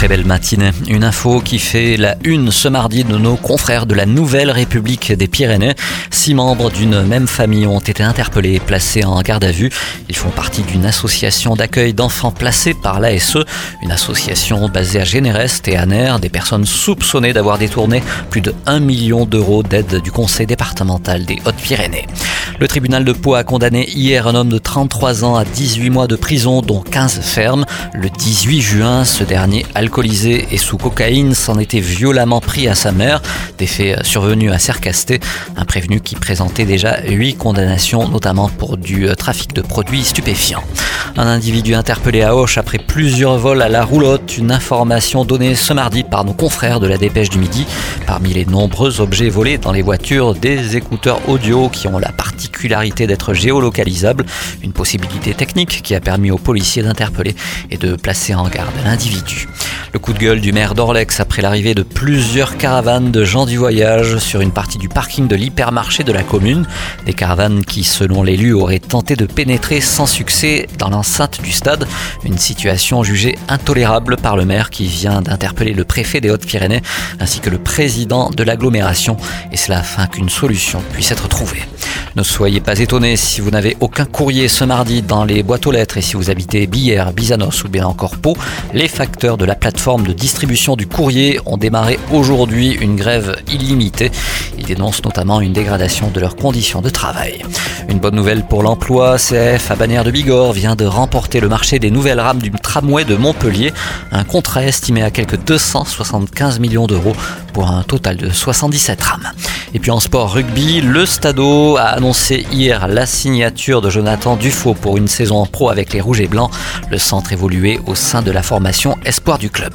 Très belle matinée. Une info qui fait la une ce mardi de nos confrères de la Nouvelle République des Pyrénées. Six membres d'une même famille ont été interpellés et placés en garde à vue. Ils font partie d'une association d'accueil d'enfants placés par l'ASE, une association basée à Généreste et à des personnes soupçonnées d'avoir détourné plus de 1 million d'euros d'aide du Conseil départemental des Hautes-Pyrénées. Le tribunal de Pau a condamné hier un homme de 33 ans à 18 mois de prison, dont 15 fermes. Le 18 juin, ce dernier alcoolisé et sous cocaïne, s'en était violemment pris à sa mère. Des faits survenus à Sercasté, un prévenu qui présentait déjà huit condamnations, notamment pour du trafic de produits stupéfiants. Un individu interpellé à Auch après plusieurs vols à la roulotte, une information donnée ce mardi par nos confrères de la dépêche du midi. Parmi les nombreux objets volés dans les voitures, des écouteurs audio qui ont la particularité d'être géolocalisables, une possibilité technique qui a permis aux policiers d'interpeller et de placer en garde l'individu. Le coup de gueule du maire d'Orlex après l'arrivée de plusieurs caravanes de gens du voyage sur une partie du parking de l'hypermarché de la commune. Des caravanes qui, selon l'élu, auraient tenté de pénétrer sans succès dans l'enceinte du stade. Une situation jugée intolérable par le maire qui vient d'interpeller le préfet des Hautes-Pyrénées ainsi que le président de l'agglomération et cela afin qu'une solution puisse être trouvée. Ne soyez pas étonnés si vous n'avez aucun courrier ce mardi dans les boîtes aux lettres et si vous habitez Billère, Bizanos ou bien encore Pau, les facteurs de la plateforme de distribution du courrier ont démarré aujourd'hui une grève illimitée. Ils dénoncent notamment une dégradation de leurs conditions de travail. Une bonne nouvelle pour l'emploi, CF à Bagnères de Bigorre vient de remporter le marché des nouvelles rames du tramway de Montpellier, un contrat estimé à quelques 275 millions d'euros pour un total de 77 rames. Et puis en sport rugby, le Stadeau a annoncé hier la signature de Jonathan Dufaux pour une saison en pro avec les Rouges et Blancs. Le centre évoluait au sein de la formation Espoir du club.